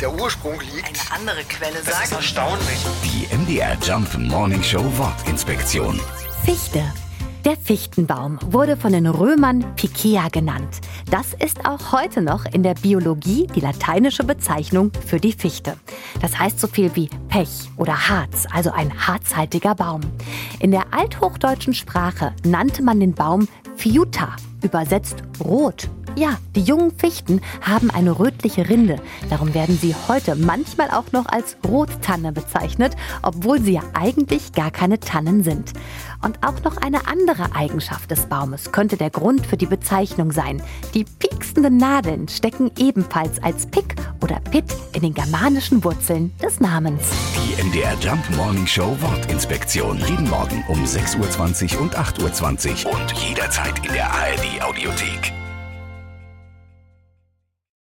der Ursprung liegt. Eine andere Quelle Das ist sagt. erstaunlich. Die MDR Jump Morning Show Wortinspektion. Fichte. Der Fichtenbaum wurde von den Römern Picea genannt. Das ist auch heute noch in der Biologie die lateinische Bezeichnung für die Fichte. Das heißt so viel wie Pech oder Harz, also ein harzhaltiger Baum. In der althochdeutschen Sprache nannte man den Baum Fiuta, übersetzt rot. Ja, die jungen Fichten haben eine rötliche Rinde. Darum werden sie heute manchmal auch noch als Rottanne bezeichnet, obwohl sie ja eigentlich gar keine Tannen sind. Und auch noch eine andere Eigenschaft des Baumes könnte der Grund für die Bezeichnung sein. Die pieksenden Nadeln stecken ebenfalls als Pick oder Pit in den germanischen Wurzeln des Namens. Die MDR Jump Morning Show Wortinspektion. Jeden Morgen um 6.20 Uhr und 8.20 Uhr und jederzeit in der ARD Audiothek.